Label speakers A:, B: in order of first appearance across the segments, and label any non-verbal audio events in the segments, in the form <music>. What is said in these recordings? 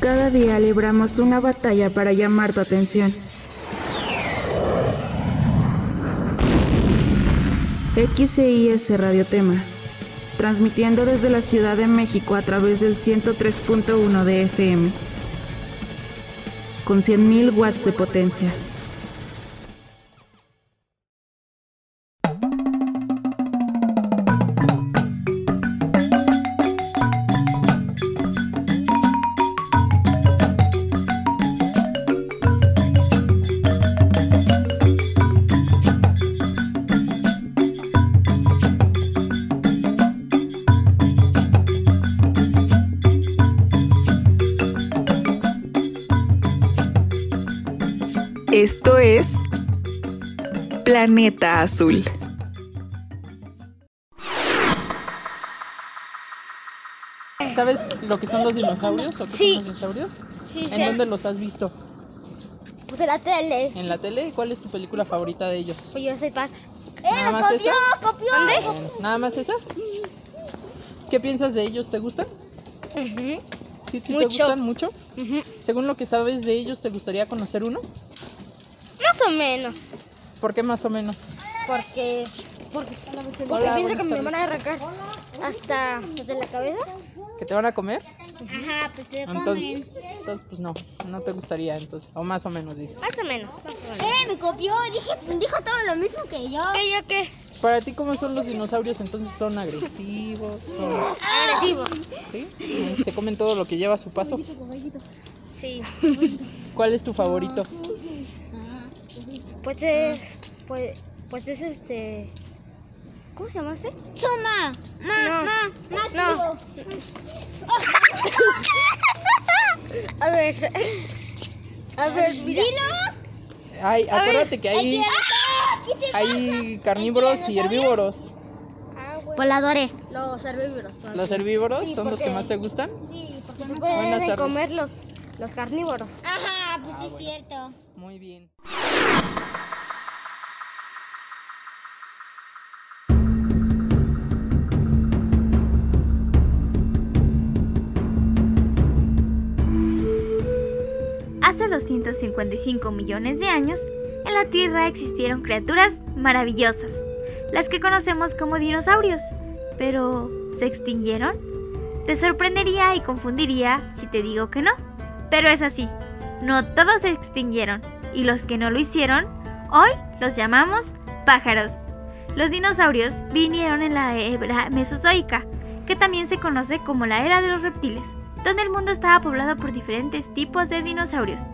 A: Cada día libramos una batalla para llamar tu atención. XCIS Radio Tema, transmitiendo desde la Ciudad de México a través del 103.1 de FM, con 100.000 watts de potencia.
B: Esto es Planeta Azul.
C: ¿Sabes lo que son los dinosaurios? ¿O qué
D: Sí.
C: son los dinosaurios?
D: Sí,
C: ¿En dónde los has visto?
D: Pues en la tele.
C: ¿En la tele? ¿Y ¿Cuál es tu película favorita de ellos?
D: Pues yo sepa.
C: ¿Nada más esa?
D: copió!
C: Eh, ¿Nada más esa? ¿Qué piensas de ellos? ¿Te gustan? ¿Sí, sí te
D: Mucho.
C: gustan mucho?
D: Ujú.
C: Según lo que sabes de ellos, ¿te gustaría conocer uno?
D: Más o menos.
C: ¿Por qué más o menos?
D: Porque. Porque, porque
C: Hola,
D: pienso que me van a arrancar hasta pues, en la cabeza.
C: ¿Que te van a comer?
D: Ajá, pues te
C: Entonces, entonces pues no, no te gustaría entonces. O más o menos dices.
D: Más o menos.
E: Eh, me copió, dije, dijo todo lo mismo que yo.
D: ¿Qué yo qué?
C: Para ti, ¿cómo son los dinosaurios? Entonces, ¿son agresivos? ¿Son...
D: Agresivos.
C: ¿Sí? ¿Se comen todo lo que lleva a su paso?
D: Sí.
C: ¿Cuál es tu favorito?
D: Pues es. Pues, pues es este. ¿Cómo se llama ese?
E: Suma, ma,
D: No.
E: ma, más
D: No. <laughs> A ver. A ver, mira.
C: Ay, acuérdate que hay, hay carnívoros y herbívoros.
D: Ah, bueno.
E: Voladores.
D: Los herbívoros.
C: ¿Los herbívoros
D: Sí,
C: son los que más te gustan?
D: Sí, porque
C: Buenas
D: pueden comer los, los carnívoros.
E: Ajá, pues es cierto.
C: Muy bien.
F: 255 millones de años, en la Tierra existieron criaturas maravillosas, las que conocemos como dinosaurios. Pero, ¿se extinguieron? Te sorprendería y confundiría si te digo que no. Pero es así, no todos se extinguieron, y los que no lo hicieron, hoy los llamamos pájaros. Los dinosaurios vinieron en la era mesozoica, que también se conoce como la era de los reptiles, donde el mundo estaba poblado por diferentes tipos de dinosaurios.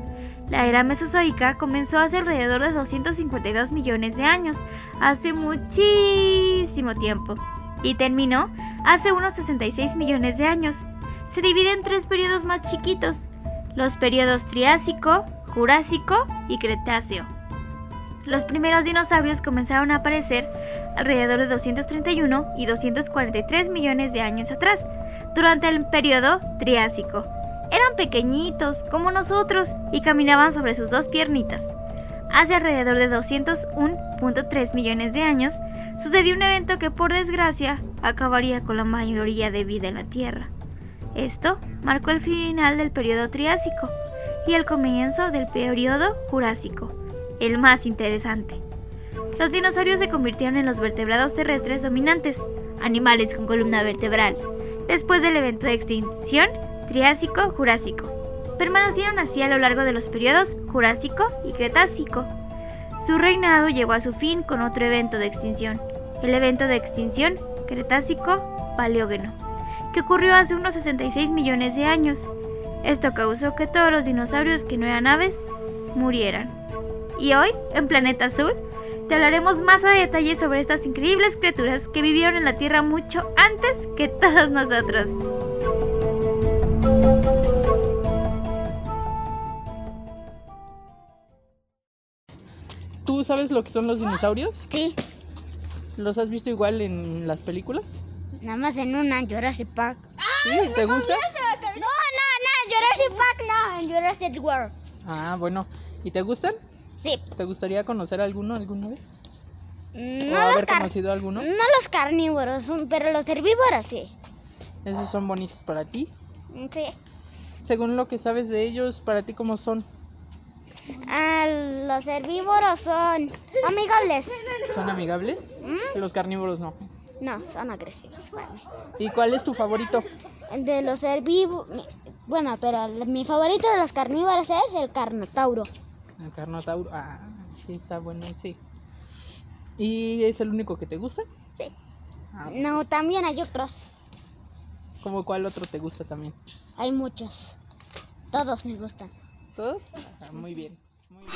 F: La era mesozoica comenzó hace alrededor de 252 millones de años, hace muchísimo tiempo, y terminó hace unos 66 millones de años. Se divide en tres periodos más chiquitos, los periodos Triásico, Jurásico y Cretáceo. Los primeros dinosaurios comenzaron a aparecer alrededor de 231 y 243 millones de años atrás, durante el periodo Triásico. Eran pequeñitos, como nosotros, y caminaban sobre sus dos piernitas. Hace alrededor de 201.3 millones de años, sucedió un evento que por desgracia acabaría con la mayoría de vida en la Tierra. Esto marcó el final del periodo Triásico y el comienzo del periodo Jurásico, el más interesante. Los dinosaurios se convirtieron en los vertebrados terrestres dominantes, animales con columna vertebral, después del evento de extinción Triásico-Jurásico. Permanecieron así a lo largo de los periodos Jurásico y Cretácico. Su reinado llegó a su fin con otro evento de extinción, el evento de extinción Cretácico-Paleógeno, que ocurrió hace unos 66 millones de años. Esto causó que todos los dinosaurios que no eran aves murieran. Y hoy, en Planeta Azul, te hablaremos más a detalle sobre estas increíbles criaturas que vivieron en la Tierra mucho antes que todos nosotros.
C: Sabes lo que son los dinosaurios?
E: Sí,
C: ¿Los has visto igual en las películas?
E: nada más en una, Jurassic Park.
C: ¿Sí? ¿Te gusta?
E: No, no, no, en Jurassic Park no, en Jurassic World.
C: Ah, bueno. ¿Y te gustan?
E: Sí.
C: ¿Te gustaría conocer alguno alguna vez? ¿O
E: No los,
C: haber conocido alguno?
E: no los carnívoros, pero los herbívoros sí.
C: ¿Esos son bonitos para ti?
E: Sí.
C: Según lo que sabes de ellos, para ti cómo son.
E: Ah, los herbívoros son amigables.
C: ¿Son amigables?
E: ¿Mm?
C: Los carnívoros no.
E: No, son agresivos. para mí.
C: ¿Y cuál es tu favorito?
E: De los herbívoros. Bueno, pero mi favorito de los carnívoros es el carnotauro.
C: El carnotauro. Ah, sí, está bueno, sí. ¿Y es el único que te gusta?
E: Sí.
C: Ah,
E: No, también hay otros.
C: ¿Cómo cuál otro te gusta también?
E: Hay muchos. Todos me gustan.
C: ¿Todos? Ah, muy bien. Muy bien.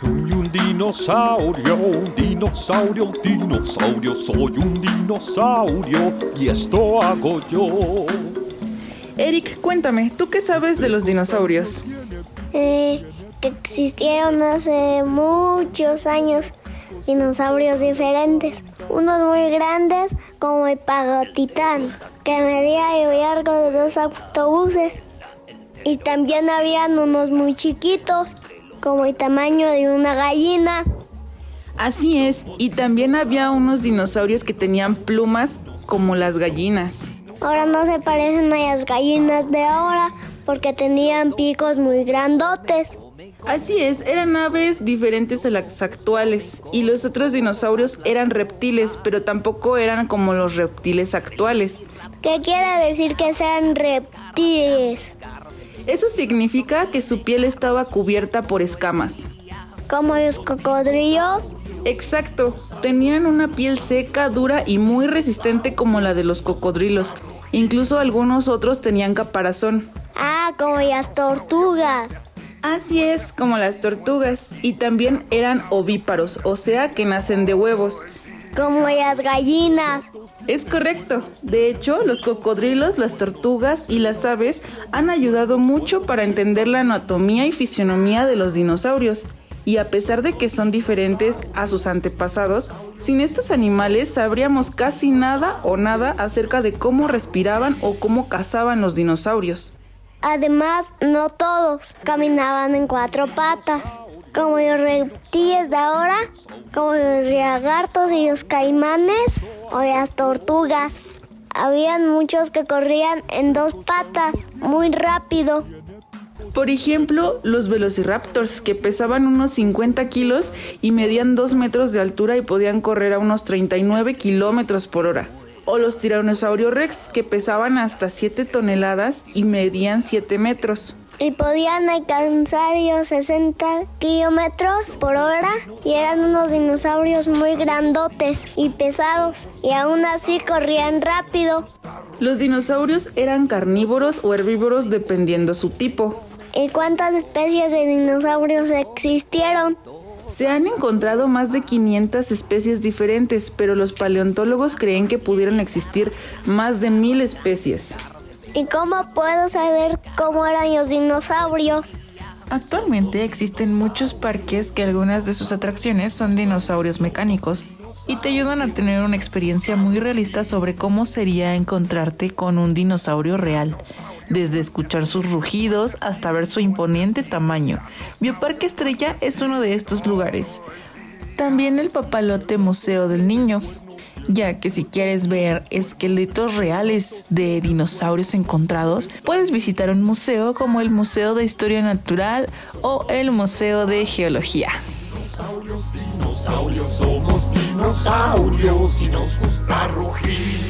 B: Soy un dinosaurio, un dinosaurio, un dinosaurio, soy un dinosaurio y esto hago yo.
A: Eric, cuéntame, ¿tú qué sabes de los dinosaurios?
D: Eh, existieron hace muchos años dinosaurios diferentes. Unos muy grandes como el Pagotitán, que medía el largo de dos autobuses. Y también habían unos muy chiquitos, como el tamaño de una gallina.
A: Así es, y también había unos dinosaurios que tenían plumas como las gallinas.
D: Ahora no se parecen a las gallinas de ahora porque tenían picos muy grandotes.
A: Así es, eran aves diferentes a las actuales y los otros dinosaurios eran reptiles, pero tampoco eran como los reptiles actuales.
D: ¿Qué quiere decir que sean reptiles?
A: Eso significa que su piel estaba cubierta por escamas.
D: Como los cocodrilos.
A: Exacto, tenían una piel seca, dura y muy resistente como la de los cocodrilos. Incluso algunos otros tenían caparazón.
D: Ah, como las tortugas.
A: Así es, como las tortugas. Y también eran ovíparos, o sea que nacen de huevos.
D: Como las gallinas.
A: Es correcto. De hecho, los cocodrilos, las tortugas y las aves han ayudado mucho para entender la anatomía y fisionomía de los dinosaurios. Y a pesar de que son diferentes a sus antepasados, sin estos animales sabríamos casi nada o nada acerca de cómo respiraban o cómo cazaban los dinosaurios.
D: Además, no todos caminaban en cuatro patas. Como los reptiles de ahora, como los lagartos y los caimanes o las tortugas. Habían muchos que corrían en dos patas, muy rápido.
A: Por ejemplo, los velociraptors, que pesaban unos 50 kilos y medían 2 metros de altura y podían correr a unos 39 kilómetros por hora. O los tiranosaurios rex, que pesaban hasta 7 toneladas y medían 7 metros.
D: y podían alcanzar los 60 kilómetros por hora y eran unos dinosaurios muy grandotes y pesados y aún así corrían rápido.
A: Los dinosaurios eran carnívoros o herbívoros dependiendo su tipo.
D: ¿Y cuántas especies de dinosaurios existieron?
A: Se han encontrado más de 500 especies diferentes, pero los paleontólogos creen que pudieron existir más de mil especies.
D: ¿Y cómo puedo saber cómo eran los dinosaurios?
G: Actualmente existen muchos parques que algunas de sus atracciones son dinosaurios mecánicos y te ayudan a tener una experiencia muy realista sobre cómo sería encontrarte con un dinosaurio real, desde escuchar sus rugidos hasta ver su imponente tamaño. Bioparque Estrella es uno de estos lugares. También el Papalote Museo del Niño, ya que si quieres ver esqueletos reales de dinosaurios encontrados, puedes visitar un museo como el Museo de Historia Natural o el Museo de Geología.
B: Dinosaurios, dinosaurios, somos dinosaurios y nos gusta rugir.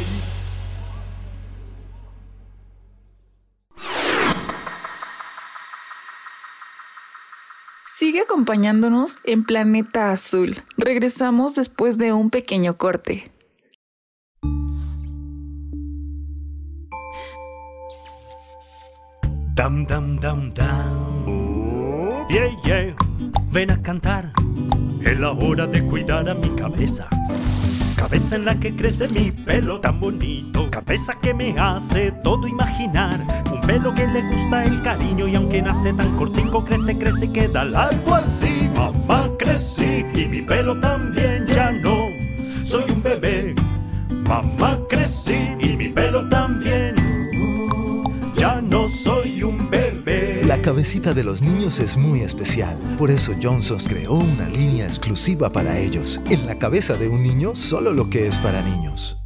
G: Acompañándonos en Planeta Azul. Regresamos después de un pequeño corte.
H: Dam, dam, dam, dam. Yeah, yeah. Ven a cantar. Es la hora de cuidar a mi cabeza. Cabeza en la que crece mi pelo tan bonito. Cabeza que me hace todo imaginar. Un pelo que le gusta el cariño y aunque nace tan cortico, crece, crece y queda largo así. Mamá crecí y mi pelo también ya no. Soy un bebé. Mamá crecí y mi pelo también. Ya no soy un bebé.
I: La cabecita de los niños es muy especial. Por eso Johnson's creó una línea exclusiva para ellos. En la cabeza de un niño, solo lo que es para niños.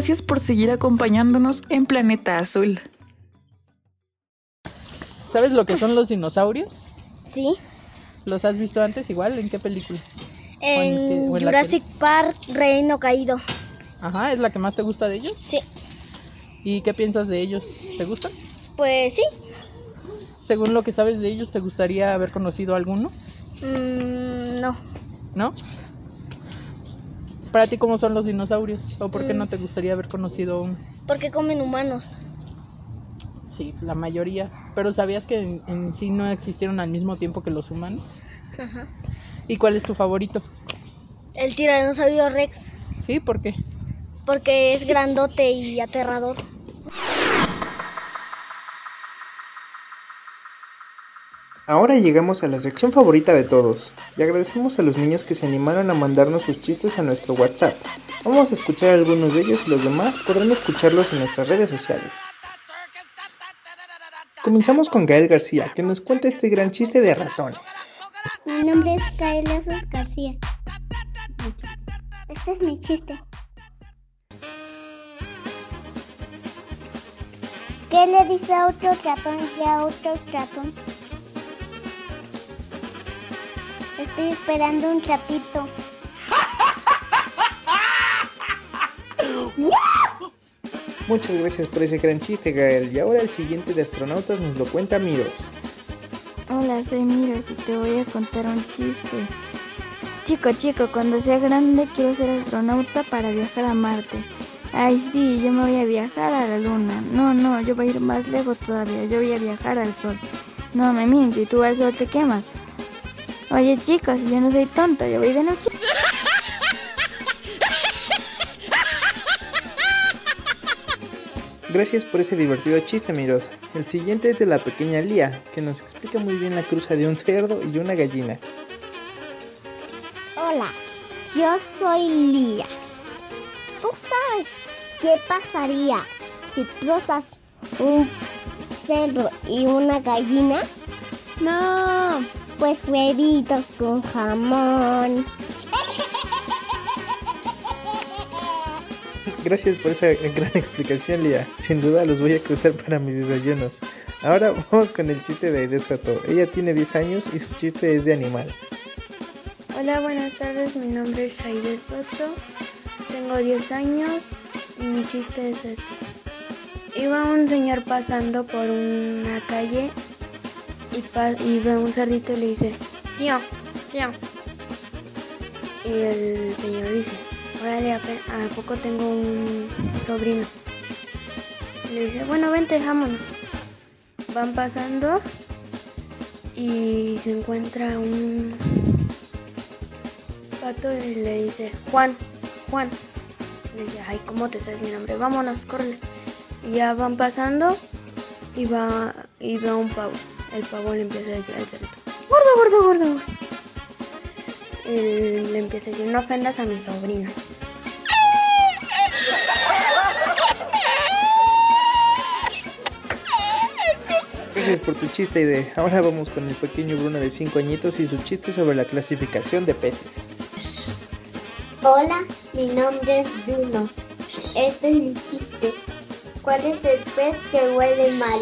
G: Gracias por seguir acompañándonos en Planeta Azul.
C: ¿Sabes lo que son los dinosaurios?
E: Sí.
C: ¿Los has visto antes igual? ¿En qué películas? ¿O en qué-
E: En
C: o en la
E: Jurassic Park, Reino Caído.
C: Ajá, ¿es la que más te gusta de ellos?
E: Sí.
C: ¿Y qué piensas de ellos? ¿Te gustan?
E: Pues sí.
C: Según lo que sabes de ellos, ¿te gustaría haber conocido alguno?
E: Mm, no.
C: ¿No? Para ti, ¿cómo son los dinosaurios? ¿O por qué
E: Mm.
C: no te gustaría haber conocido uno?
E: Porque comen humanos.
C: Sí, la mayoría. Pero ¿sabías que en, en sí no existieron al mismo tiempo que los humanos?
E: Ajá.
C: ¿Y cuál es tu favorito?
E: El tiranosaurio Rex.
C: Sí, ¿por qué?
E: Porque es grandote y aterrador.
J: Ahora llegamos a la sección favorita de todos y agradecemos a los niños que se animaron a mandarnos sus chistes a nuestro WhatsApp. Vamos a escuchar algunos de ellos y los demás podrán escucharlos en nuestras redes sociales. Comenzamos con Gael García, que nos cuenta este gran chiste de ratones.
D: Mi nombre es Sos García. Este es mi chiste. ¿Qué le dice a otro ratón y a otro ratón? Estoy esperando un ratito. <laughs>
J: Muchas gracias por ese gran chiste, Gael. Y ahora el siguiente de astronautas nos lo cuenta Miro.
K: Hola, soy Miros y te voy a contar un chiste. Chico, chico, cuando sea grande quiero ser astronauta para viajar a Marte. Ay, sí, yo me voy a viajar a la Luna. No, no, yo voy a ir más lejos todavía. Yo voy a viajar al Sol. No me mientes, tú al Sol te quemas. Oye, chicos, yo no soy tonto, yo voy de noche.
J: Gracias por ese divertido chiste, Miros. El siguiente es de la pequeña Lía, que nos explica muy bien la cruza de un cerdo y una gallina.
D: Hola, yo soy Lía. ¿Tú sabes qué pasaría si cruzas un cerdo y una gallina? No, pues huevitos con jamón.
J: Gracias por esa gran explicación, Lía. Sin duda los voy a cruzar para mis desayunos. Ahora vamos con el chiste de Aide Soto. Ella tiene 10 años y su chiste es de animal.
K: Hola, buenas tardes, mi nombre es Aide Soto, tengo 10 años y mi chiste es este. Iba un señor pasando por una calle y, y ve un cerdito y le dice, tío, tío. Y el señor dice, órale, ¿a ¿a poco tengo un sobrino? Le dice, bueno, vente, vámonos. Van pasando y se encuentra un pato y le dice, Juan, Juan. Le dice, ay, ¿cómo te sabes mi nombre? Vámonos, corre. Y ya van pasando y va y ve un pavo. El pavo le empieza a decir al cerdito, gordo, gordo, gordo. gordo". Y le empieza a decir, no ofendas a mi sobrino.
J: Gracias por tu chiste, Aide. Ahora vamos con el pequeño Bruno de 5 añitos y su chiste sobre la clasificación de peces.
D: Hola, mi nombre es Bruno. Este es mi chiste. ¿Cuál es el pez que huele mal?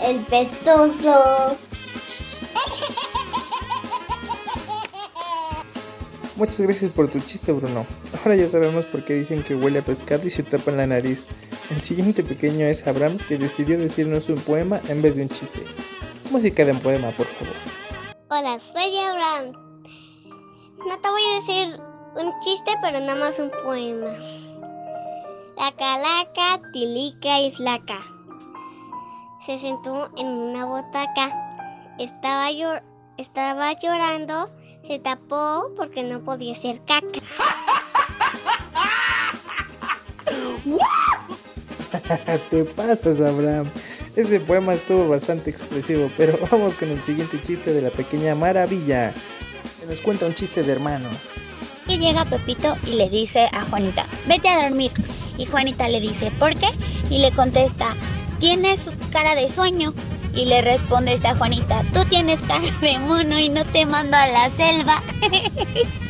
D: El pestoso.
J: Muchas gracias por tu chiste, Bruno. Ahora ya sabemos por qué dicen que huele a pescado y se tapan la nariz. El siguiente pequeño es Abraham, que decidió decirnos un poema en vez de un chiste. Música de un poema, por favor.
D: Hola, soy Abraham. No te voy a decir un chiste, pero nada más un poema. La calaca, tilica y flaca. Se sentó en una botaca. Estaba, llor- estaba llorando. Se tapó porque no podía hacer caca. <laughs>
J: Te pasas, Abraham. Ese poema estuvo bastante expresivo, pero vamos con el siguiente chiste de la pequeña Maravilla. Que nos cuenta un chiste de hermanos.
L: Y llega Pepito y le dice a Juanita, vete a dormir. Y Juanita le dice, ¿por qué? Y le contesta, tienes cara de sueño. Y le responde esta Juanita, tú tienes cara de mono y no te mando a la selva. <laughs>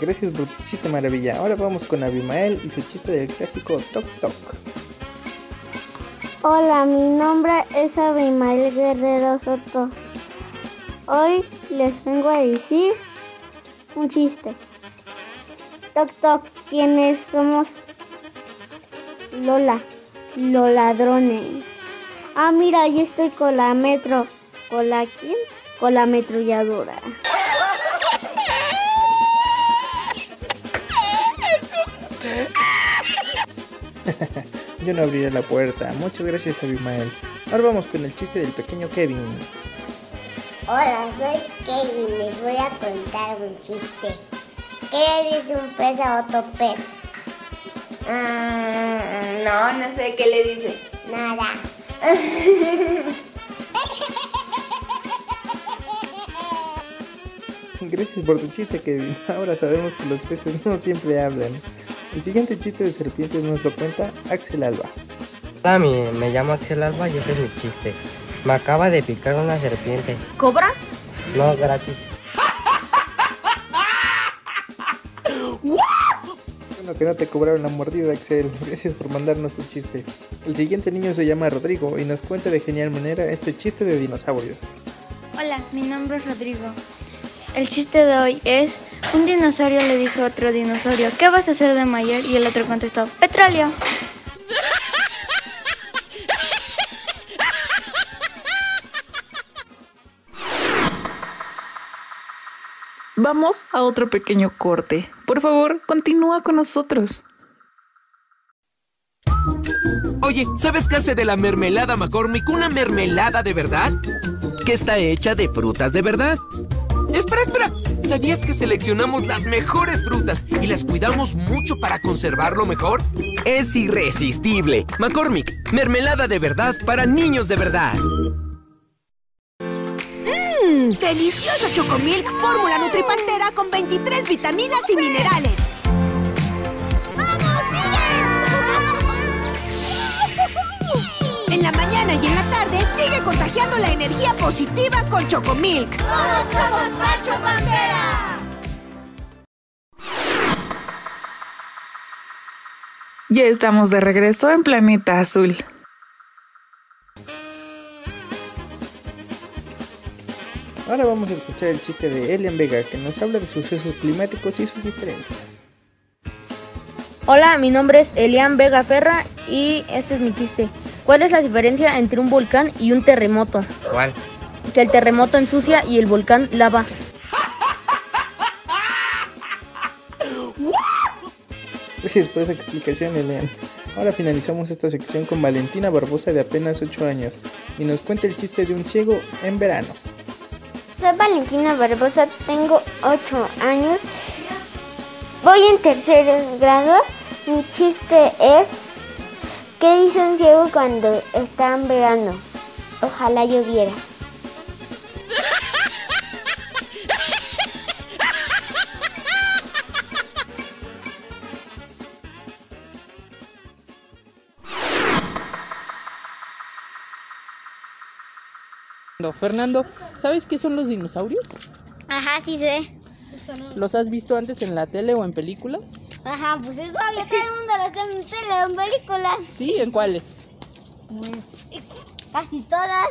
J: Gracias por tu chiste maravilla. Ahora vamos con Abimael y su chiste del clásico Toc Toc.
D: Hola, mi nombre es Abimael Guerrero Soto. Hoy les vengo a decir un chiste. Toc toc, ¿quiénes somos? Lola, los ladrones. Ah, mira, yo estoy con la metro. ¿Con la quién? Con la metrolladora. <laughs>
J: Yo no abriré la puerta. Muchas gracias, Abimael. Ahora vamos con el chiste del pequeño Kevin.
M: Hola, soy Kevin. Les voy a contar un chiste. ¿Qué le dice un pez a otro pez?
N: Mm, no, no sé qué le dice.
M: Nada. <laughs>
J: Gracias por tu chiste, Kevin. Ahora sabemos que los peces no siempre hablan. El siguiente chiste de serpientes nos lo cuenta Axel Alba.
O: Hola, mi- me llamo Axel Alba y este es mi chiste. Me acaba de picar una serpiente.
N: ¿Cobra?
O: No, gratis.
J: Bueno, que no te cobraron la mordida, Axel. Gracias por mandarnos tu chiste. El siguiente niño se llama Rodrigo y nos cuenta de genial manera este chiste de dinosaurios.
P: Hola, mi nombre es Rodrigo. El chiste de hoy es, un dinosaurio le dijo a otro dinosaurio, ¿qué vas a hacer de mayor? Y el otro contestó, petróleo.
G: Vamos a otro pequeño corte. Por favor, continúa con nosotros.
Q: Oye, ¿sabes qué hace de la mermelada McCormick una mermelada de verdad? Que está hecha de frutas de verdad. Espera, espera. ¿Sabías que seleccionamos las mejores frutas y las cuidamos mucho para conservarlo mejor? Es irresistible. McCormick, mermelada de verdad para niños de verdad.
R: Mmm, delicioso Chocomilk Fórmula Nutripantera con 23 vitaminas y minerales. En la mañana y en la tarde sigue contagiando la energía positiva con Chocomilk. ¡Todos somos Pacho Pantera!
G: Ya estamos de regreso en Planeta Azul.
J: Ahora vamos a escuchar el chiste de Elian Vega que nos habla de sucesos climáticos y sus diferencias.
S: Hola, mi nombre es Elian Vega Ferra y este es mi chiste. ¿Cuál es la diferencia entre un volcán y un terremoto?
O: ¿Cuál?
S: Que el terremoto ensucia y el volcán lava.
J: Gracias por esa explicación, Elian. Ahora finalizamos esta sección con Valentina Barbosa de apenas 8 años y nos cuenta el chiste de un ciego en verano.
D: Soy Valentina Barbosa, tengo 8 años. Voy en tercer grado. Mi chiste es, ¿qué dice un ciego cuando está en verano? Ojalá lloviera.
C: Fernando, ¿sabes qué son los dinosaurios?
E: Ajá, sí sé.
C: ¿Los has visto antes en la tele o en películas?
E: Ajá, pues es obvio, todo el mundo lo en tele, en películas.
C: Sí, ¿en cuáles?
E: Casi todas.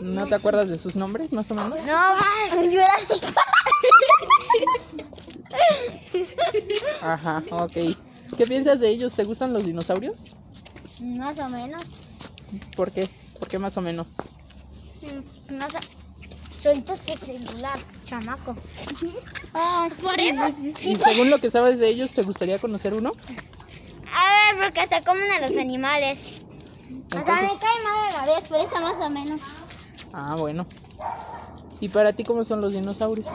C: ¿No te acuerdas de sus nombres, más o menos?
E: No, <laughs> Jurassic
C: Ajá, ok. ¿Qué piensas de ellos? ¿Te gustan los dinosaurios?
E: Más o menos.
C: ¿Por qué? ¿Por qué más o menos?
E: No sé. Celular, chamaco. <laughs> Ah, por eso.
C: Y según lo que sabes de ellos, ¿te gustaría conocer uno?
E: A ver, porque se comen a los animales. O sea, me
C: Entonces-
E: cae mal a la vez, por eso más o menos.
C: Ah, bueno. ¿Y para ti cómo son los dinosaurios?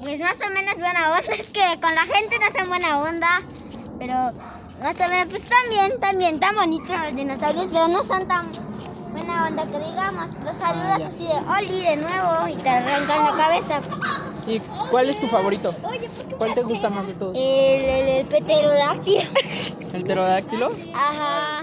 E: Pues más o menos buena onda. <laughs> Es que con la gente no hacen buena onda. Pero más o menos, pues también, también, están bonitos los dinosaurios, pero no son tan buena onda que digamos. Los saludas
C: ya.
E: así de Oli de nuevo y te arrancan la cabeza.
C: ¿Y cuál es tu favorito? ¿Cuál te gusta más de todos?
E: El, el, el pterodáctilo.
C: ¿El pterodáctilo?
E: Ajá.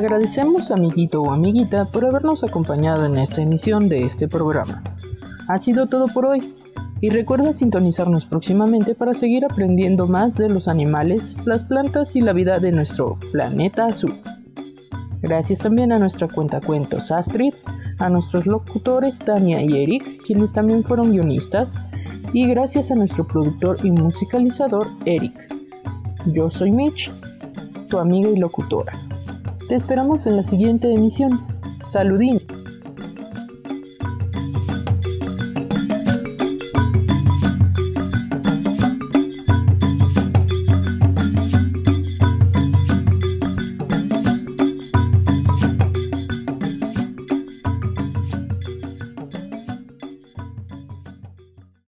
T: Agradecemos amiguito o amiguita por habernos acompañado en esta emisión de este programa. Ha sido todo por hoy y recuerda sintonizarnos próximamente para seguir aprendiendo más de los animales, las plantas y la vida de nuestro planeta azul. Gracias también a nuestra cuenta cuentos Astrid, a nuestros locutores Tania y Eric, quienes también fueron guionistas, y gracias a nuestro productor y musicalizador Eric. Yo soy Mitch, tu amiga y locutora. Te esperamos en la siguiente emisión. Saludín.